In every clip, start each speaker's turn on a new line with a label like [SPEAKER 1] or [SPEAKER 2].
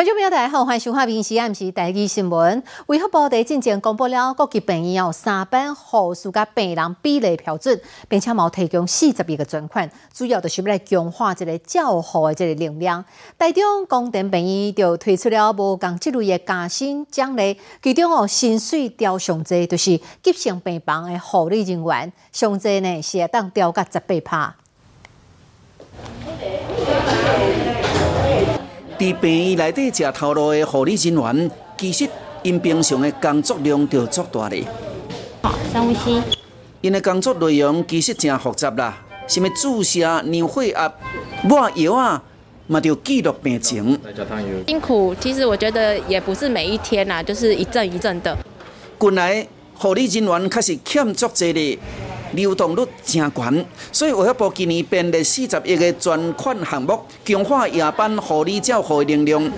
[SPEAKER 1] 观众朋友大家好，欢迎收看《平时暗时第一新闻》。卫福部在进前公布了各级病院有三班护士甲病人比例标准，并且冇提供四十亿个存款，主要就是来强化这个照护的这个力量。台中公电病院就推出了无共这类的加薪奖励，其中哦薪水调上济，就是急性病房的护理人员，上济呢是当调到十八趴。
[SPEAKER 2] 伫病院内底食头路的护理人员，其实因平常的工作量就足大咧。
[SPEAKER 3] 好，深呼吸。
[SPEAKER 2] 因的工作内容其实真复杂啦，什么注射、尿血压、抹药啊，嘛就记录病情。
[SPEAKER 3] 辛苦，其实我觉得也不是每一天啦，就是一阵一阵的。
[SPEAKER 2] 近来护理人员确实欠足济咧。流动率真悬，所以卫生部今年编列四十亿的专款项目，强化夜班护理照护的能量。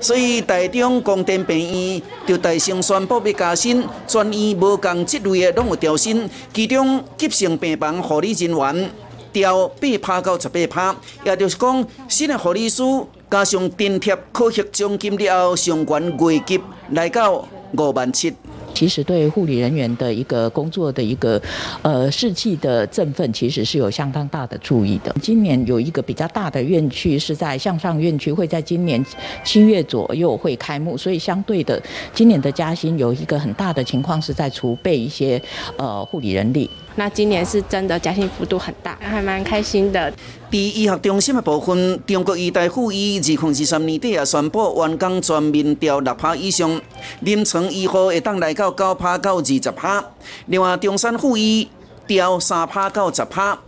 [SPEAKER 2] 所以台中光电病院就大声宣布要加薪，专院无共职类的拢有调薪，其中急性病房护理人员调八趴到十八趴，也就是讲新的护理师加上津贴可核奖金了后，上悬月级来到五万七。
[SPEAKER 4] 其实对护理人员的一个工作的一个呃士气的振奋，其实是有相当大的注意的。今年有一个比较大的院区是在向上院区，会在今年七月左右会开幕，所以相对的今年的加薪有一个很大的情况是在储备一些呃护理人力。
[SPEAKER 3] 那今年是真的加薪幅度很大，还蛮开心的。
[SPEAKER 2] 第医学中心的部分，中国医大附医二零二三年底也宣布，员工全面调六趴以上，临床医护会当来到到九趴到二十趴。另外，中山附医调三趴到十趴，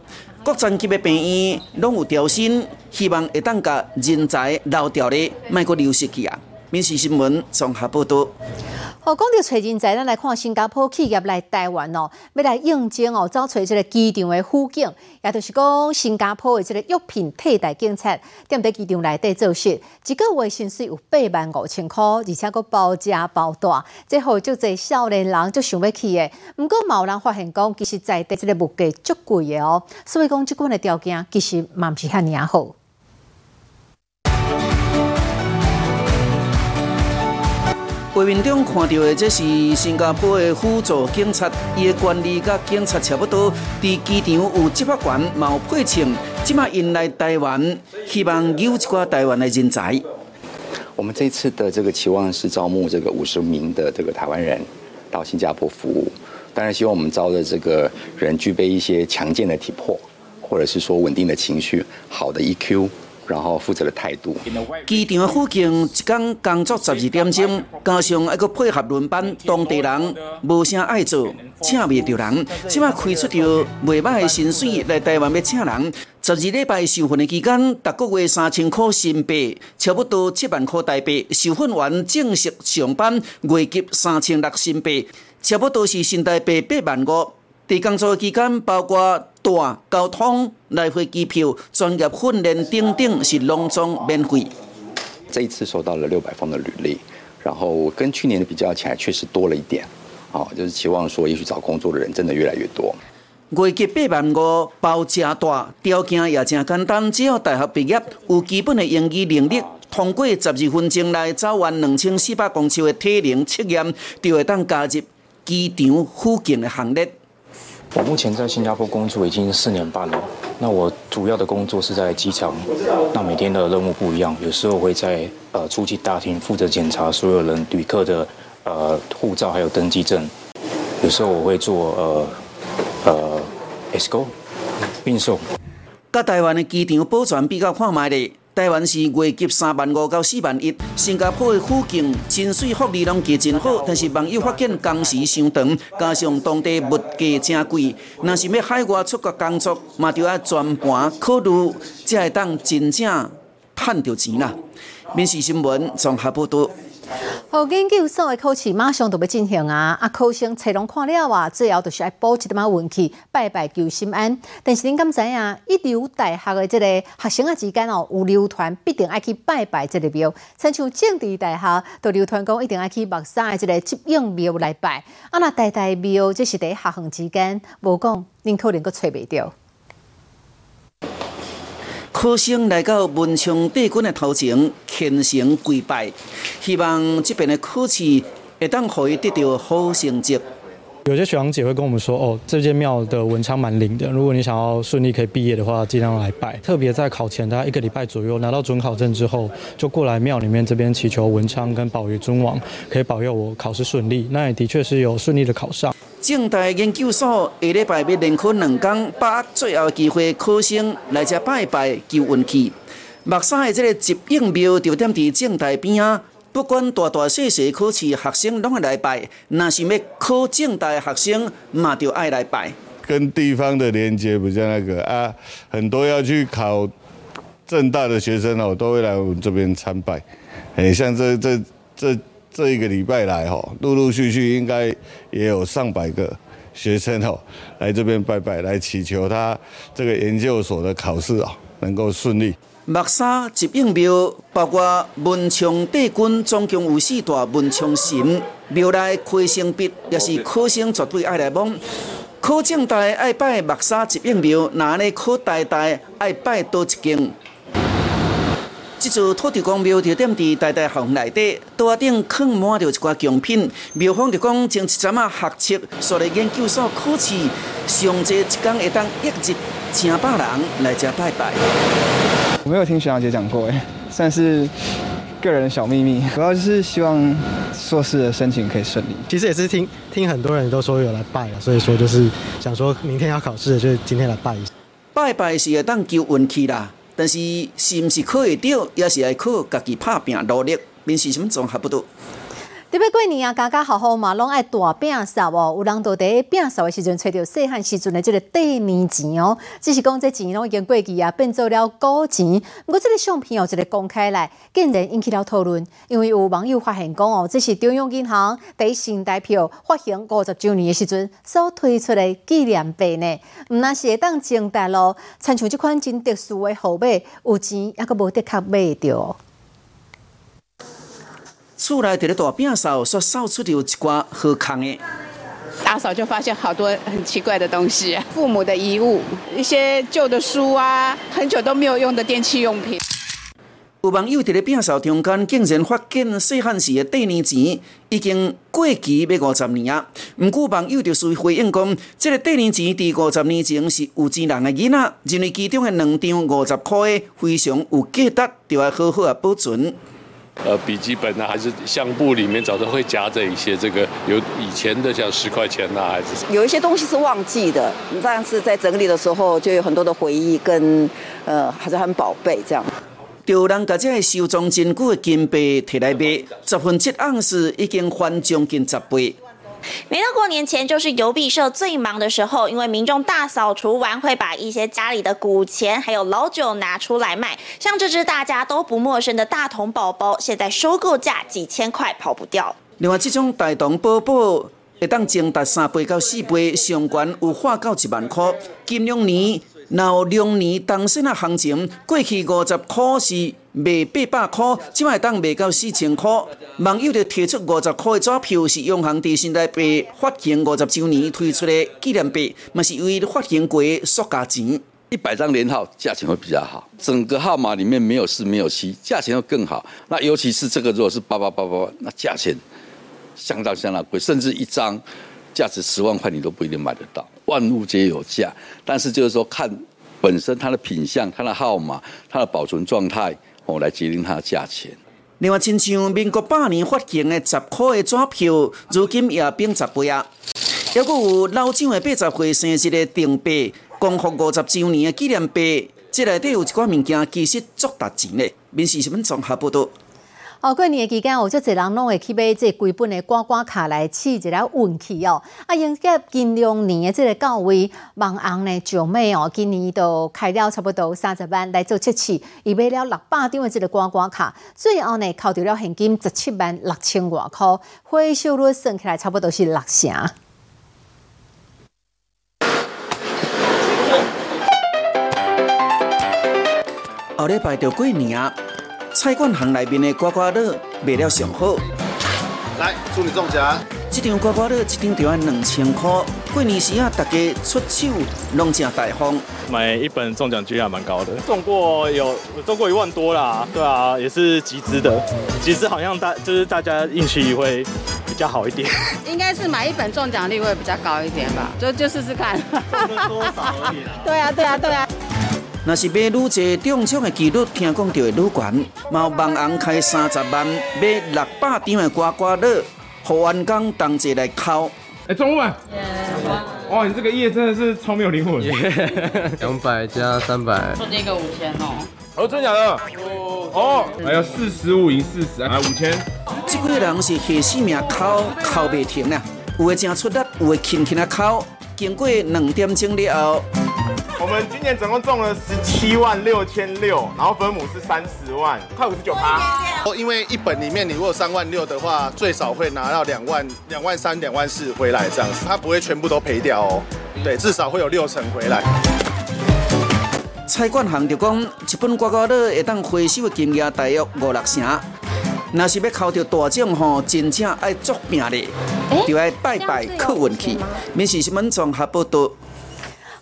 [SPEAKER 2] 各层级的病院拢有调薪，希望会当甲人才留掉咧，卖阁流失去啊。民事新闻综合报道。
[SPEAKER 1] 哦，讲到找人才，咱来看新加坡企业来台湾哦，要来应征哦，找找这个机场的辅警，也就是讲新加坡的这个药品替代警察，踮在机场内底做事，一个月薪水有八万五千块，而且佫包食包住，最后就这少年人就想要去的。毋过有人发现讲，其实在地这个物价足贵的哦，所以讲即款的条件其实嘛毋是遐尔好。
[SPEAKER 2] 画面中看到的，这是新加坡的辅助警察，伊的管理甲警察差不多。伫机场有执法员，有配称，即马引来台湾，希望有一寡台湾的人才。
[SPEAKER 5] 我们这次的这个期望是招募这个五十名的这个台湾人到新加坡服务，当然希望我们招的这个人具备一些强健的体魄，或者是说稳定的情绪，好的 EQ。然后负责的态度。
[SPEAKER 2] 机场附近一天工作十二点钟，加上还阁配合轮班，当地人无啥爱做，请袂着人。即摆开出着袂歹的薪水来台湾要请人。十二礼拜受训的期间，逐个月三千块新币，差不多七万块台币。受训完正式上班，月给三千六新币，差不多是新台币八万五。在工作期间，包括大交通、来回机票、专业训练等等，是隆重免费。
[SPEAKER 5] 这一次收到了六百封的履历，然后跟去年的比较起来，确实多了一点。好，就是期望说，也许找工作的人真的越来越多。
[SPEAKER 2] 月级八万五，包加大，条件也真简单，只要大学毕业，有基本的英语能力，通过十二分钟内走完两千四百公尺的体能测验，就会当加入机场附近的行列。
[SPEAKER 6] 我目前在新加坡工作已经四年半了。那我主要的工作是在机场，那每天的任务不一样。有时候会在呃出境大厅负责检查所有人旅客的呃护照还有登机证。有时候我会做呃呃 ESCO 运送。
[SPEAKER 2] 甲台湾的机场保全比较看卖的。台湾是月给三万五到四万一，新加坡的附近薪水福利拢计真好，但是网友发现工时伤长，加上当地物价真贵，若是要海外出国工作，嘛就要全盘考虑，才会当真正赚到钱啦。民事新闻综合报道。
[SPEAKER 1] 好，研究所的考试马上就要进行啊！啊，考生册拢看了啊，最后就是爱补一点仔运气，拜拜求心安。但是恁敢知影，一流大学的这个学生啊之间哦，有流传必定爱去拜拜这个庙，亲像政治大学都流传讲一定爱去木山的这个接应庙来拜。啊，那代代庙这是伫学校之间，无讲恁可能阁找袂着。
[SPEAKER 2] 考生来到文昌帝君的头前虔诚跪拜，希望这边的考试会当可以得到好成绩。
[SPEAKER 7] 有些学长姐会跟我们说，哦，这间庙的文昌蛮灵的，如果你想要顺利可以毕业的话，尽量来拜。特别在考前大概一个礼拜左右拿到准考证之后，就过来庙里面这边祈求文昌跟保佑尊王可以保佑我考试顺利。那也的确是有顺利的考上。
[SPEAKER 2] 正大研究所下礼拜要连考两天，把握最后机会，考生来这拜拜求运气。目山的这个集应庙就点伫正大边啊。不管大大小小考试，学生拢会来拜。那是要考正大的学生，嘛就爱来拜。
[SPEAKER 8] 跟地方的连接比较那个啊，很多要去考正大的学生哦，都会来我们这边参拜。哎，像这这这这一个礼拜来哈，陆陆续续应该也有上百个学生哦，来这边拜拜，来祈求他这个研究所的考试哦能够顺利。
[SPEAKER 2] 木沙集应庙包括文昌帝君，总共有四大文昌神。庙内开生笔，也是考生绝对爱来望。考正大爱拜木沙集应庙，那呢考大大爱拜多一间。这座土地公庙就点伫大大巷内底，桌顶放满着一寡奖品。庙方就讲，前一阵啊学测，所在研究所考试，上济一天会当一日成百人来这拜拜。
[SPEAKER 9] 我没有听学长姐讲过，哎，算是个人小秘密。主要就是希望硕士的申请可以顺利。
[SPEAKER 10] 其实也是听听很多人都说有来拜了，所以说就是想说明天要考试，就今天来拜一下。
[SPEAKER 2] 拜拜是会当求运气啦，但是是毋是靠会到，也是要靠家己拍拼努力，面试什么综合不多。
[SPEAKER 1] 特别过年啊，家家好好嘛，拢爱大饼扫哦。有人都伫饼扫的时阵，揣着细汉时阵的这个第年钱哦。只是讲这钱拢已经过期啊，变做了古钱。不过这个相片哦，一个公开来，竟然引起了讨论。因为有网友发现讲哦，这是中央银行第新代票发行五十周年的时阵所推出的纪念币呢。毋那是会当前大陆参像这款真特殊的号码，有钱还阁无得确买着。
[SPEAKER 2] 厝内伫咧大饼扫，所扫出有一寡好康的。
[SPEAKER 11] 打扫就发现好多很奇怪的东西，父母的遗物，一些旧的书啊，很久都没有用的电器用品。
[SPEAKER 2] 有网友伫咧饼扫中间，竟然发现细汉时的第年钱已经过期要五十年啊！毋过网友就随回应讲，这个第年钱伫五十年前是有钱人的囡仔，认为其中的两张五十块的非常有价值，就要好好啊保存。
[SPEAKER 12] 呃，笔记本啊，还是相簿里面，早都会夹着一些这个有以前的，像十块钱呐，还是
[SPEAKER 13] 有一些东西是忘记的。但是在整理的时候，就有很多的回忆跟呃，还是很宝贝这样。
[SPEAKER 2] 丢人搁这个收藏真久的金币摕来卖，十分之盎司已经翻将近十倍。
[SPEAKER 14] 每到过年前，就是邮币社最忙的时候，因为民众大扫除完，会把一些家里的古钱还有老酒拿出来卖。像这只大家都不陌生的大童宝宝，现在收购价几千块，跑不掉。
[SPEAKER 2] 另外，这种大童宝宝会当增达三倍到四倍，上悬有化到一万块。金龙年。有两年当时的行情，过去五十块是卖八百块，即卖当卖到四千块。网友就提出五十块的纸票是永恒地新台币发行五十周年推出的纪念币，嘛是为发行过塑价钱。
[SPEAKER 15] 一百张连号价钱会比较好，整个号码里面没有四没有七，价钱会更好。那尤其是这个如果是八八八八，那价钱相当相当贵，甚至一张。价值十万块你都不一定买得到，万物皆有价，但是就是说看本身它的品相、它的号码、它的保存状态，哦来决定它的价钱。
[SPEAKER 2] 另外，亲像民国八年发行的十块的纸票，如今也变十倍啊。还有老蒋的八十岁生日的定币，共和五十周年的纪念币，这内底有一寡物件其实足值钱的，民事新闻综合报道。
[SPEAKER 1] 哦，过年期间有足侪人拢会去买这几本的刮刮卡来试一下运气哦。啊，迎接金龙年的这个到位，网红呢九妹哦，今年都开了差不多三十万来做测试，伊买了六百张的这个刮刮卡，最后呢扣掉了现金十七万六千外块，回收率算起来差不多是六成。
[SPEAKER 2] 后礼拜就过年啊！菜馆行内面的刮刮乐卖了上好，
[SPEAKER 16] 来祝你中奖！
[SPEAKER 2] 这张刮刮乐一张就要两千块。过年时啊，大家出手拢正大方。
[SPEAKER 16] 买一本中奖几率还蛮高的，中过有中过一万多啦，对啊，也是集资的。集资好像大就是大家运气会比较好一点。
[SPEAKER 11] 应该是买一本中奖率会比较高一点吧，就就试试看。
[SPEAKER 16] 多少而已啦。
[SPEAKER 11] 对啊，对啊，对啊。
[SPEAKER 2] 若是买愈侪中奖的几率，听讲就会愈悬。毛网红开三十万买六百张的刮刮乐，互员工同齐来敲。
[SPEAKER 17] 哎，中文。哇，你这个业真的是超没有灵魂。
[SPEAKER 18] 两百加三百，
[SPEAKER 19] 中这个五千哦。
[SPEAKER 17] 哦，真假的？哦，还有四十五赢四十，啊五千。
[SPEAKER 2] 这几个人是下死命敲，敲不停啊。有的正出力，有的轻轻啊敲。经过两点钟了后，
[SPEAKER 17] 我们今年总共中了十七万六千六，然后分母是三十万，快五十九趴。
[SPEAKER 20] 哦，因为一本里面你如果三万六的话，最少会拿到两万、两万三、两万四回来这样子，它不会全部都赔掉哦。对，至少会有六成回来。
[SPEAKER 2] 蔡冠行就讲，一本刮刮乐会当回收的金额大约五六成。若是要考到大奖吼，真正爱作命的，就爱拜拜靠运气。民事新闻综合报道。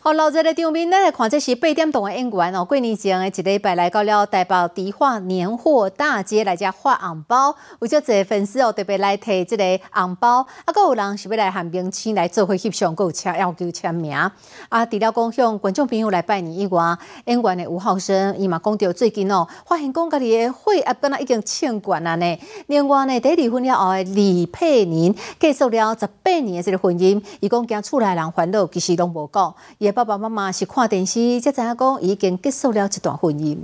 [SPEAKER 1] 好，老热的场面，咱来看这是八点档的演员哦。过年前的一礼拜来到了台北迪化年货大街来遮发红包，有少侪粉丝哦特别来摕这个红包，啊，阁有人是要来喊明星来做伙翕相，阁有签要求签名。啊，除了讲向观众朋友来拜年以外，演员的吴浩生伊嘛讲到最近哦，发现讲家己的血压敢若已经称冠啊呢。另外呢，第离婚了后的李佩宁结束了十八年的这个婚姻，伊讲惊厝内人烦恼，其实拢无讲。爸爸妈妈是看电视才知影讲已经结束了一段婚姻。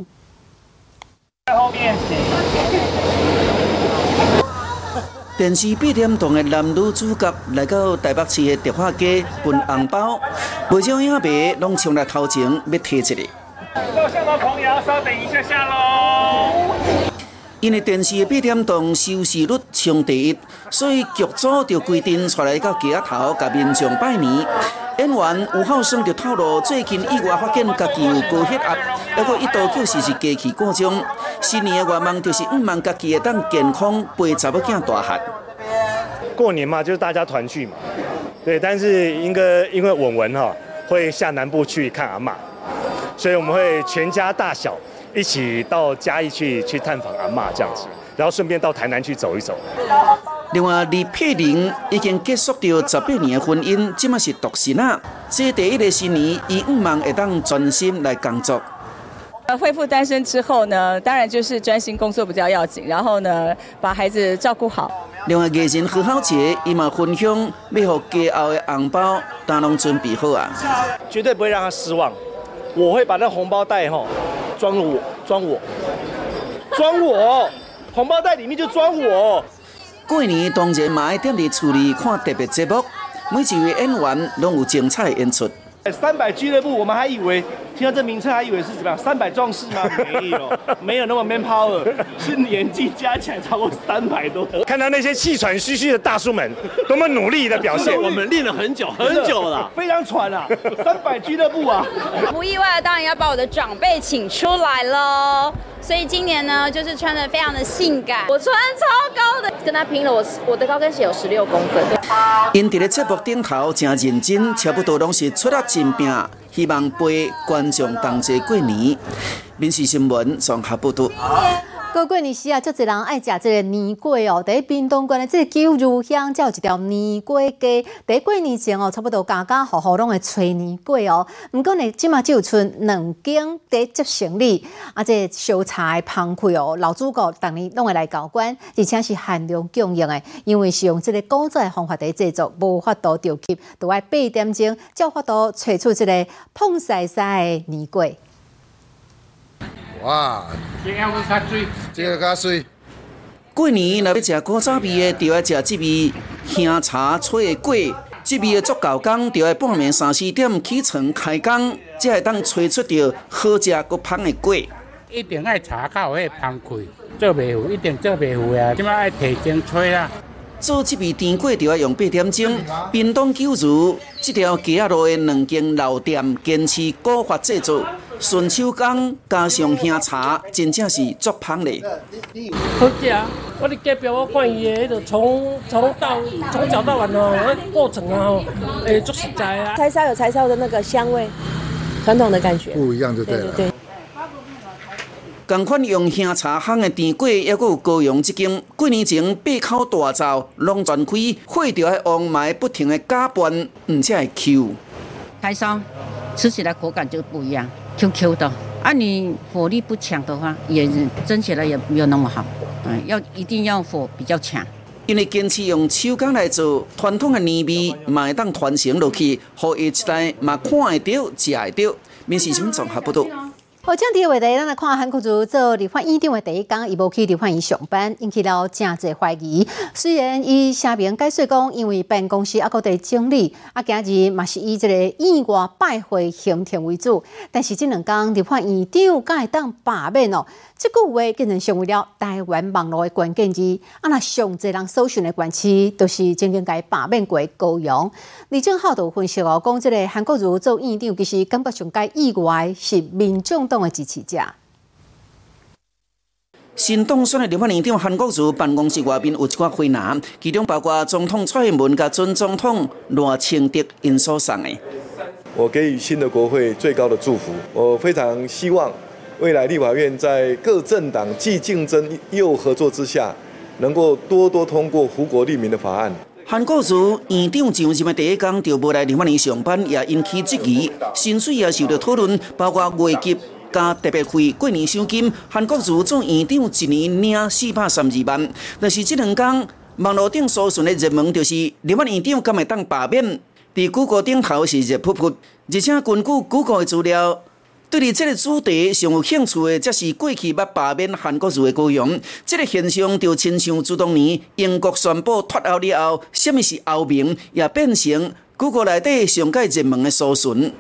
[SPEAKER 2] 电视八点档的男女主角来到台北市的迪化街分红包，不少影迷拢冲来头前要摕一个。
[SPEAKER 17] 照相的朋友，稍等一下下喽。
[SPEAKER 2] 因为电视的八点档收视率冲第一，所以剧组就规定出来到街头，甲民众拜年。演员吴浩生就透露，最近意外发现家己有高血压，还佫一度就是是家去过奖。新年的愿望就是希望家己会当健康陪查某囝大汉。
[SPEAKER 21] 过年嘛，就是大家团聚嘛，对。但是应该因为文文哈会下南部去看阿妈，所以我们会全家大小一起到嘉义去去探访阿妈这样子，然后顺便到台南去走一走。
[SPEAKER 2] 另外，李佩玲已经结束掉十八年的婚姻，即马是独身啊。这第一个新年，伊唔忙会当专心来工作。
[SPEAKER 22] 呃，恢复单身之后呢，当然就是专心工作比较要紧，然后呢，把孩子照顾好。
[SPEAKER 2] 另外，艺人何浩杰伊嘛分享，要给家后的红包，当拢准备好啊。
[SPEAKER 21] 绝对不会让他失望，我会把那红包袋吼装我，装我，装我，红包袋里面就装我。
[SPEAKER 2] 过年当然嘛爱踮伫厝里看特别节目，每一位演员拢有精彩演出。
[SPEAKER 21] 三百俱乐部，我们还以为听到这名称还以为是怎么样？三百壮士吗？没有，没有那么 man power，是年纪加起来超过三百多。看到那些气喘吁吁的大叔们，多么努力的表现！
[SPEAKER 23] 我们练了很久很久了，
[SPEAKER 21] 非常喘啊！三百俱乐部啊！
[SPEAKER 24] 不意外的，当然要把我的长辈请出来喽。所以今年呢，就是穿的非常的性感，我穿超高的，跟他拼了，我我的高跟鞋有十六公分。
[SPEAKER 2] 因伫咧节目顶头真认真，差不多拢是出了真拼，希望陪观众同齐过年。民事新闻综合报道。
[SPEAKER 1] 过过年时啊，足侪人爱食这个年糕哦。第一屏东县的这个九如乡，才有一条年糕街。第一过年前哦，差不多家家户户拢会炊年糕哦。毋过呢，即马只有剩两间在接行李，啊，这烧菜澎湃哦。老主顾逐年拢会来交关，而且是限量供应的，因为是用这个古早的方法在制作，无法度着急，都爱八点钟才有法度吹出这个碰晒晒的年糕。
[SPEAKER 25] 哇！这个较水，这个较水。
[SPEAKER 2] 过年若要食古早味的，就要食这味香茶吹的粿。这味的足够工，就要半暝三四点起床开工，才会当吹出着好食佮香的粿。
[SPEAKER 26] 一定爱茶较有迄香气，做袂糊一定做袂糊啊！即摆爱提前吹啦。
[SPEAKER 2] 做这味甜粿就要用八点钟。冰冻九如这条街路的两间老店坚持古法制作。顺手工加上香茶，真正是足香的。
[SPEAKER 27] 好食，我伫隔壁我看伊的迄个从从到从早到晚哦，过程啊吼，诶，足实在啊。
[SPEAKER 28] 柴烧有柴烧的那个香味，传统的感觉。
[SPEAKER 25] 不一样就对了。
[SPEAKER 28] 对。
[SPEAKER 2] 同款用香茶烘的甜粿，还佫有高阳一间。几年前八口大灶拢全开，火着的往埋不停的加拌，毋且会 Q。
[SPEAKER 29] 柴烧吃起来口感就不一样，Q Q 的。啊，你火力不强的话，也蒸起来也没有那么好。嗯，要一定要火比较强。
[SPEAKER 2] 因为坚持用手工来做，传统的年味嘛会当传承落去，互下一代嘛看会到、食会到。面试什么综合不多。
[SPEAKER 1] 好，这第一话题，咱来看韩国族做立法院长的第一天，伊无去立法院上班，引起了真侪怀疑。虽然伊声明解释讲，因为办公室啊个伫整理，啊今日嘛是以这个院外拜会行程为主，但是这两天立法院长甲会当罢免哦？这句话竟然成为了台湾网络的关键字。啊，那上侪人搜寻的关系，都是曾经该罢免过高阳。李正浩就分析哦，讲即个韩国瑜做院长，其实感觉上该意外是民众党的支持者。
[SPEAKER 2] 新当选的立法院长韩国瑜办公室外面有一寡回南，其中包括总统蔡英文甲准总统罗清德因所送的。
[SPEAKER 30] 我给予新的国会最高的祝福，我非常希望。未来立法院在各政党既竞争又合作之下，能够多多通过福国利民的法案。
[SPEAKER 2] 韩国瑜院长上任的第一天就无来立法院上班，也引起质疑。薪水也受到讨论，包括月级加特别费、过年奖金。韩国瑜做院长一年领四百三十二万，但是这两天网络顶搜寻的热门就是立法院长敢会当罢免？伫谷歌顶头是热扑扑，而且根据谷歌的资料。对于这个主题上有兴趣的，则是过去捌罢免韩国瑜的高阳。这个现象就亲像自当年英国宣布脱欧了后，什么是欧盟，也变成谷歌内底上界热门的搜寻。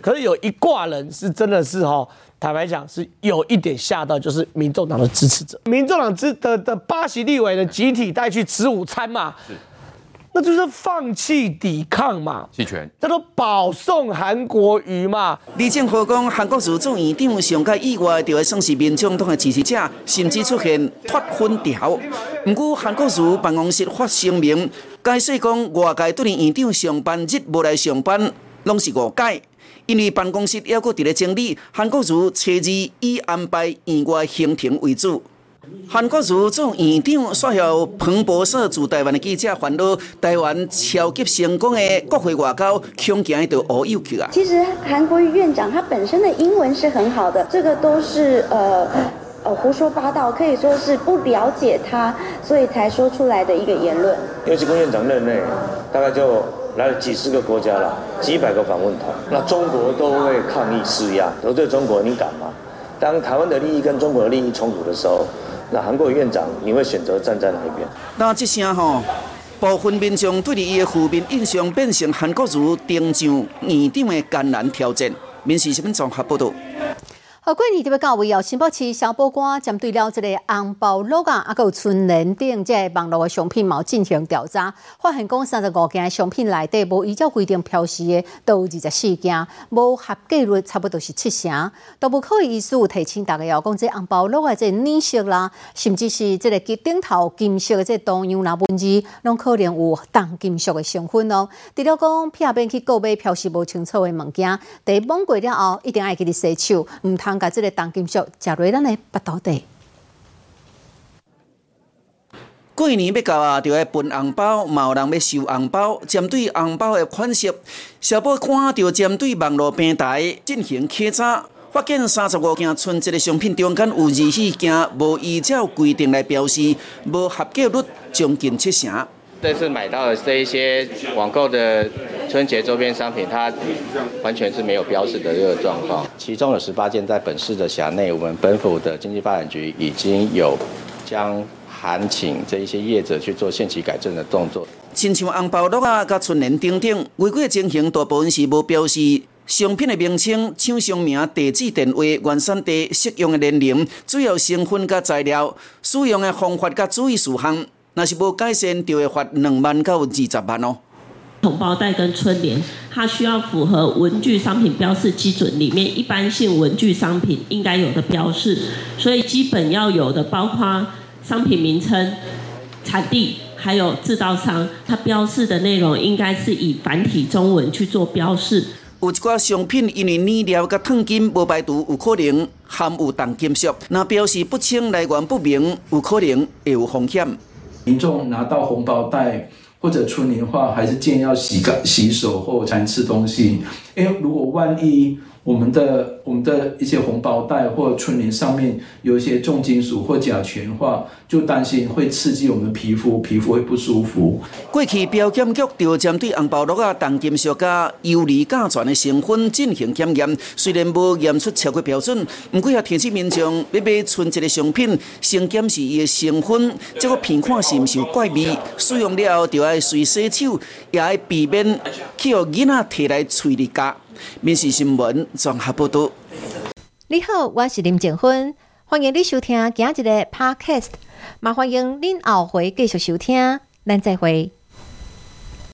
[SPEAKER 27] 可是有一挂人是真的是哈，坦白讲是有一点吓到，就是民众党的支持者，民众党支的的巴西立委的集体带去吃午餐嘛。那就是放弃抵抗嘛，
[SPEAKER 31] 弃权，
[SPEAKER 27] 叫做保送韩国瑜嘛。
[SPEAKER 2] 李正浩讲，韩国瑜做院长上届意外，就会算是民众党的支持者，甚至出现脱粉条。不过韩国瑜办公室发声明，解释讲外界对院长上班日无来上班，拢是误解，因为办公室还阁伫咧整理，韩国瑜初二以安排院外行程为主。韩国瑜做院长，率后彭博社驻台湾的记者烦恼，台湾超级成功的国会外交，恐惊到乌有去啊！
[SPEAKER 19] 其实韩国瑜院长他本身的英文是很好的，这个都是呃呃胡说八道，可以说是不了解他，所以才说出来的一个言论。
[SPEAKER 32] 因为这个院长任内，大概就来了几十个国家了，几百个访问团，那中国都会抗议施压，得罪中国，你敢吗？当台湾的利益跟中国的利益冲突的时候。那韩国院长，你会选择站在哪一边？
[SPEAKER 2] 那这些吼，部分民众对伊的负面印象变成韩国如登上院长的艰难挑战。民事新闻综合报道。
[SPEAKER 1] 好，过年特别到位哦！新北市消保官针对了这个红包落啊，啊，有春联等这网络的商品毛进行调查，发现讲三十五件商品内底无依照规定标示的，都有二十四件，无合格率差不多是七成。都不可以意思提醒大家哦，讲这红包落啊，这颜色啦，甚至是这个顶头金色的这同样啦文字，拢可能有重金属的成分哦。除了讲片边去购买标示无清楚的物件，第摸过了后，一定爱给你洗手，唔通。把这个重金属加入咱的腹肚底。
[SPEAKER 2] 过年要到啊，就要分红包，嘛有人要收红包。针对红包的款式，小宝看到针对网络平台进行稽查，发现三十五件春节的商品中间有二十四件无依照规定来标示，无合格率将近七成。
[SPEAKER 33] 这次买到的这一些网购的春节周边商品，它完全是没有标示的这个状况。其中有十八件在本市的辖内，我们本府的经济发展局已经有将函请这一些业者去做限期改正的动作。
[SPEAKER 2] 亲像红包袋啊、甲春联等等，违规情形大部分是无标示商品的名称、厂商名、地址、电话、原产地、适用的年龄、主要成分甲材料、使用的方法甲注意事项。若是无改善，就会罚两万到二十万哦。
[SPEAKER 31] 红包袋跟春联，它需要符合文具商品标示基准里面一般性文具商品应该有的标示，所以基本要有的包括商品名称、产地，还有制造商，它标示的内容应该是以繁体中文去做标示。
[SPEAKER 2] 有一寡商品因为染料甲烫金无排除，有可能含有重金属，那标示不清、来源不明，有可能会有风险。
[SPEAKER 34] 民众拿到红包袋或者春联的话，还是建议要洗干洗手后才能吃东西，因为如果万一我们的我们的一些红包袋或春联上面有一些重金属或甲醛的话，就担心会刺激我们皮肤，皮肤会不舒服。
[SPEAKER 2] 过去标检局就针对红包袋啊、重金属加游离甲醛的成分进行检验，虽然无验出超过标准，不过也提醒民众要买春节的商品，先检视伊的成分，这个品看是毋是有怪味，使用了后就要随洗手，也要避免去互囡仔摕来嘴里夹。民事新闻综合报道。
[SPEAKER 1] 你好，我是林静芬，欢迎你收听今日的 Podcast，也欢迎恁后回继续收听，咱再会。